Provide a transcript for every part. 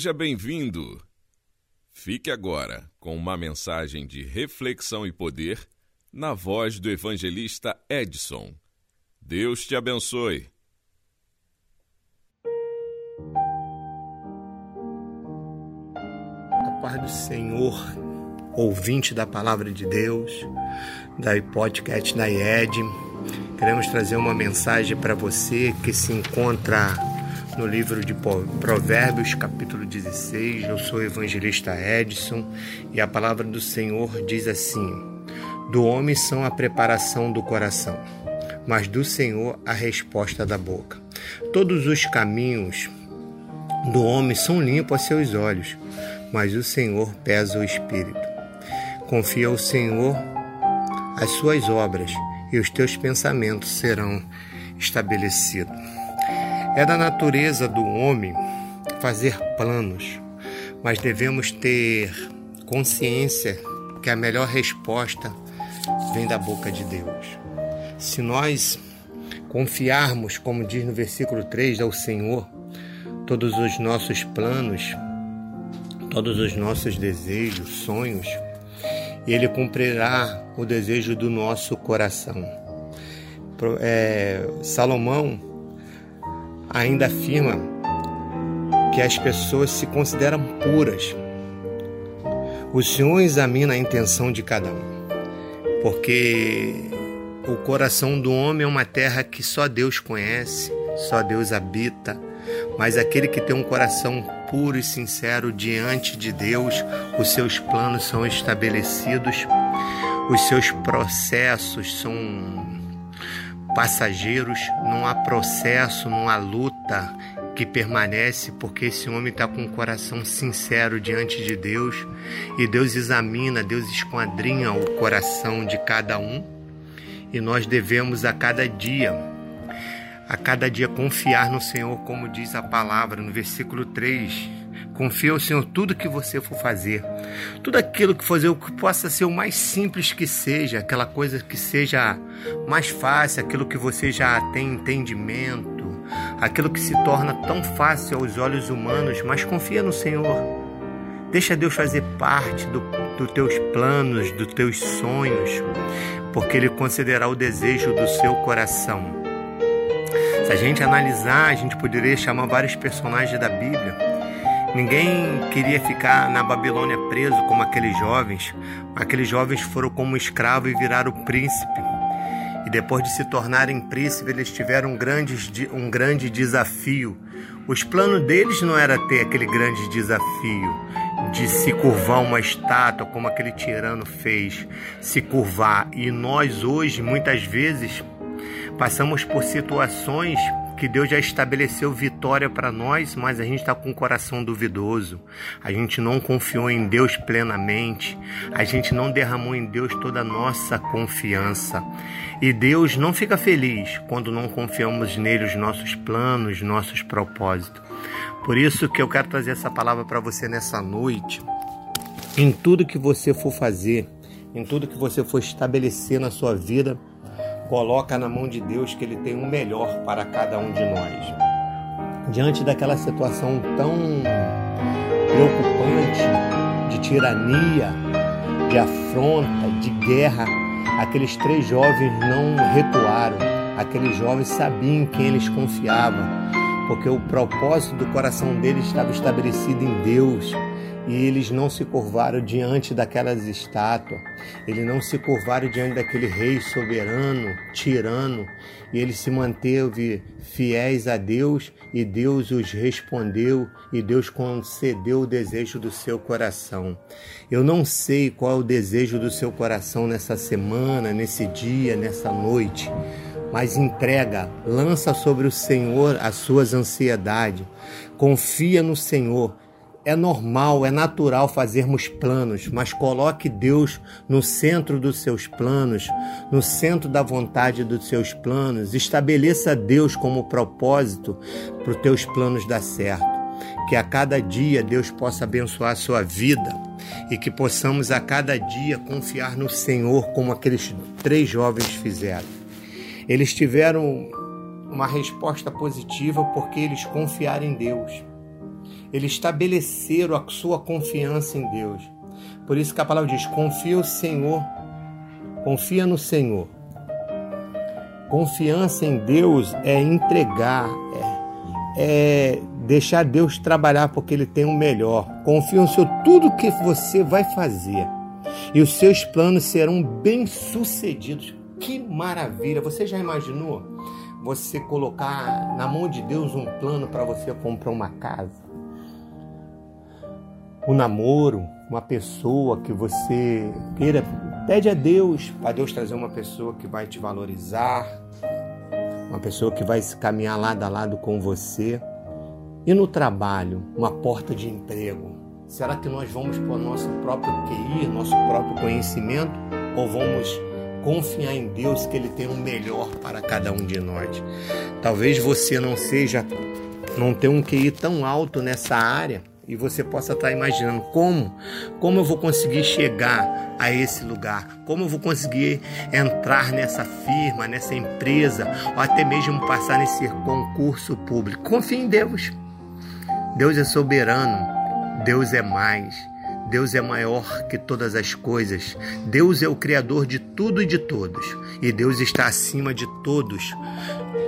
Seja bem-vindo. Fique agora com uma mensagem de reflexão e poder na voz do evangelista Edson. Deus te abençoe. A paz do Senhor, ouvinte da palavra de Deus, da podcast da IED. Queremos trazer uma mensagem para você que se encontra no livro de Provérbios, capítulo 16. Eu sou o evangelista Edson e a palavra do Senhor diz assim: Do homem são a preparação do coração, mas do Senhor a resposta da boca. Todos os caminhos do homem são limpos a seus olhos, mas o Senhor pesa o espírito. Confia ao Senhor as suas obras e os teus pensamentos serão estabelecidos. É da natureza do homem fazer planos, mas devemos ter consciência que a melhor resposta vem da boca de Deus. Se nós confiarmos, como diz no versículo 3, ao Senhor, todos os nossos planos, todos os nossos desejos, sonhos, Ele cumprirá o desejo do nosso coração. É, Salomão ainda afirma que as pessoas se consideram puras. O Senhor examina a intenção de cada um, porque o coração do homem é uma terra que só Deus conhece, só Deus habita, mas aquele que tem um coração puro e sincero diante de Deus, os seus planos são estabelecidos, os seus processos são passageiros, não há processo, não há luta que permanece, porque esse homem está com um coração sincero diante de Deus e Deus examina, Deus esquadrinha o coração de cada um e nós devemos a cada dia, a cada dia confiar no Senhor, como diz a palavra no versículo 3 Confia ao Senhor tudo que você for fazer. Tudo aquilo que fazer, o que possa ser o mais simples que seja, aquela coisa que seja mais fácil, aquilo que você já tem entendimento, aquilo que se torna tão fácil aos olhos humanos, mas confia no Senhor. Deixa Deus fazer parte dos do teus planos, dos teus sonhos, porque Ele considerará o desejo do seu coração. Se a gente analisar, a gente poderia chamar vários personagens da Bíblia Ninguém queria ficar na Babilônia preso como aqueles jovens. Aqueles jovens foram como escravo e viraram príncipe. E depois de se tornarem príncipe, eles tiveram um grande, um grande desafio. Os planos deles não era ter aquele grande desafio de se curvar uma estátua como aquele tirano fez, se curvar. E nós hoje, muitas vezes, passamos por situações que Deus já estabeleceu vitória para nós, mas a gente está com o coração duvidoso. A gente não confiou em Deus plenamente. A gente não derramou em Deus toda a nossa confiança. E Deus não fica feliz quando não confiamos nele os nossos planos, nossos propósitos. Por isso que eu quero trazer essa palavra para você nessa noite. Em tudo que você for fazer, em tudo que você for estabelecer na sua vida, coloca na mão de Deus que Ele tem o melhor para cada um de nós. Diante daquela situação tão preocupante de tirania, de afronta, de guerra, aqueles três jovens não recuaram. Aqueles jovens sabiam em quem eles confiavam, porque o propósito do coração deles estava estabelecido em Deus e eles não se curvaram diante daquelas estátuas, eles não se curvaram diante daquele rei soberano, tirano, e eles se manteve fiéis a Deus e Deus os respondeu e Deus concedeu o desejo do seu coração. Eu não sei qual é o desejo do seu coração nessa semana, nesse dia, nessa noite mas entrega, lança sobre o Senhor as suas ansiedades, confia no Senhor é normal, é natural fazermos planos, mas coloque Deus no centro dos seus planos, no centro da vontade dos seus planos. Estabeleça Deus como propósito para os teus planos dar certo. Que a cada dia Deus possa abençoar a sua vida e que possamos a cada dia confiar no Senhor como aqueles três jovens fizeram. Eles tiveram uma resposta positiva porque eles confiaram em Deus ele estabeleceram a sua confiança em Deus. Por isso que a palavra diz: confia o Senhor, confia no Senhor. Confiança em Deus é entregar, é, é deixar Deus trabalhar porque Ele tem o melhor. Confia no Senhor tudo que você vai fazer e os seus planos serão bem sucedidos. Que maravilha! Você já imaginou você colocar na mão de Deus um plano para você comprar uma casa? Um namoro, uma pessoa que você queira, pede a Deus para Deus trazer uma pessoa que vai te valorizar, uma pessoa que vai se caminhar lado a lado com você. E no trabalho, uma porta de emprego. Será que nós vamos para o nosso próprio QI, nosso próprio conhecimento, ou vamos confiar em Deus que Ele tem o melhor para cada um de nós? Talvez você não seja, não tenha um QI tão alto nessa área e você possa estar imaginando como, como eu vou conseguir chegar a esse lugar, como eu vou conseguir entrar nessa firma, nessa empresa, ou até mesmo passar nesse concurso público. Confie em Deus. Deus é soberano. Deus é mais. Deus é maior que todas as coisas. Deus é o Criador de tudo e de todos. E Deus está acima de todos.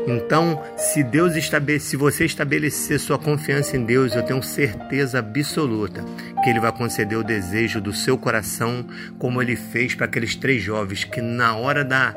Então, se Deus se você estabelecer sua confiança em Deus, eu tenho certeza absoluta que Ele vai conceder o desejo do seu coração, como Ele fez para aqueles três jovens que na hora da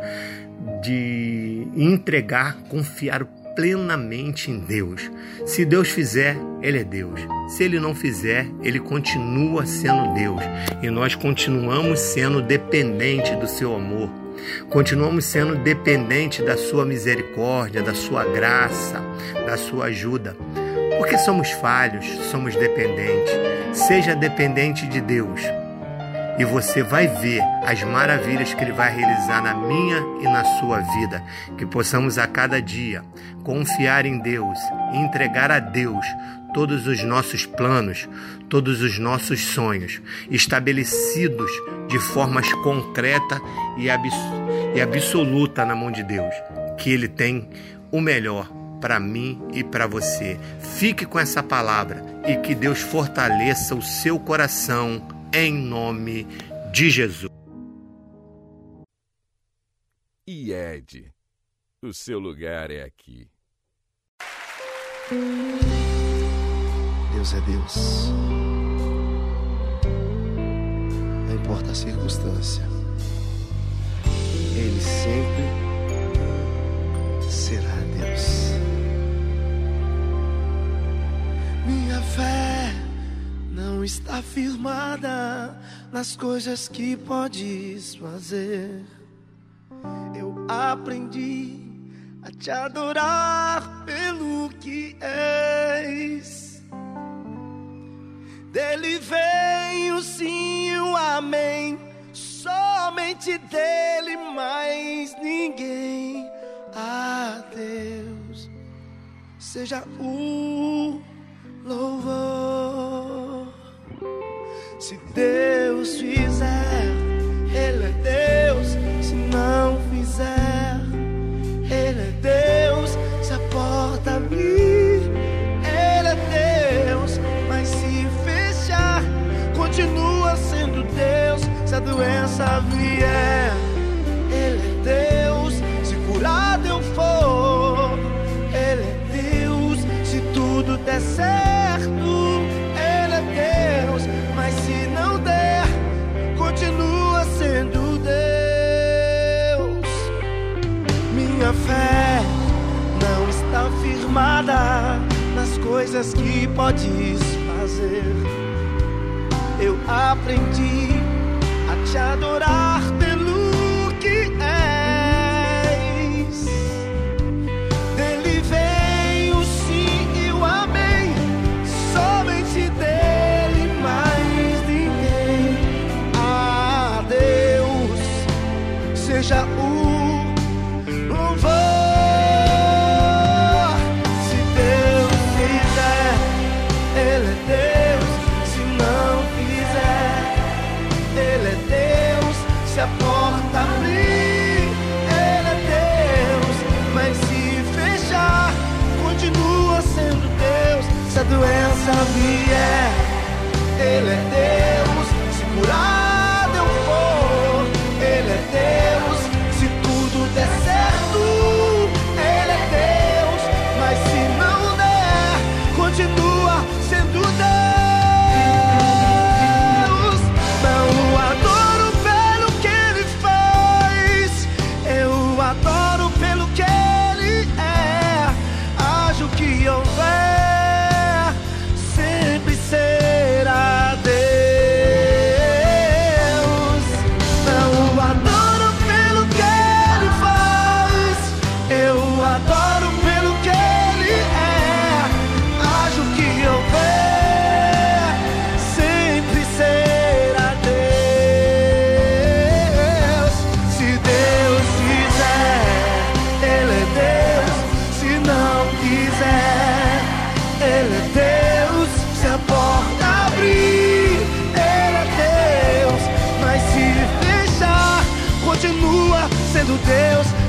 de entregar confiaram plenamente em Deus. Se Deus fizer, Ele é Deus. Se Ele não fizer, Ele continua sendo Deus. E nós continuamos sendo dependentes do Seu amor. Continuamos sendo dependentes da Sua misericórdia, da Sua graça, da Sua ajuda. Porque somos falhos, somos dependentes. Seja dependente de Deus e você vai ver as maravilhas que Ele vai realizar na minha e na sua vida. Que possamos a cada dia confiar em Deus e entregar a Deus todos os nossos planos, todos os nossos sonhos, estabelecidos de formas concreta e, abs e absoluta na mão de Deus. Que Ele tem o melhor para mim e para você. Fique com essa palavra e que Deus fortaleça o seu coração em nome de Jesus. E Ed, o seu lugar é aqui. Deus é Deus. Não importa a circunstância, Ele sempre será Deus. Minha fé não está firmada nas coisas que podes fazer. Eu aprendi a te adorar pelo que és. Dele vem o sim o amém. Somente dele, mais ninguém. A Deus seja o louvor. Se Deus fé não está firmada nas coisas que podes fazer. Eu aprendi a te adorar pelo que és. Dele vem o sim e o amém. Somente dele, mais ninguém. A Deus seja o vier, Ele é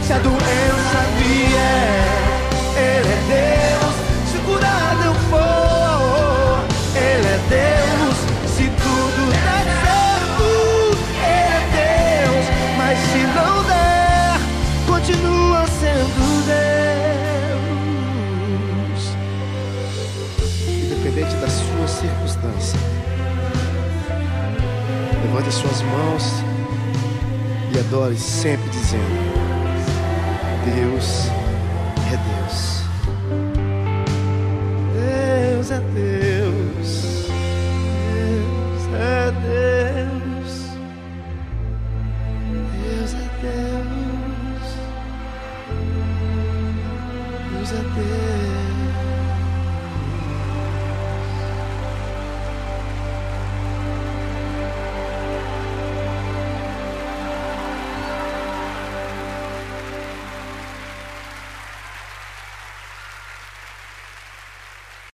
Se a doença vier, Ele é Deus. Se curado eu for, Ele é Deus. Se tudo der certo, Ele é Deus. Mas se não der, continua sendo Deus. independente da sua circunstância. Levante as suas mãos e adore sempre dizendo: Deus é Deus. Deus é Deus. Deus é Deus. Deus é Deus. Deus é Deus.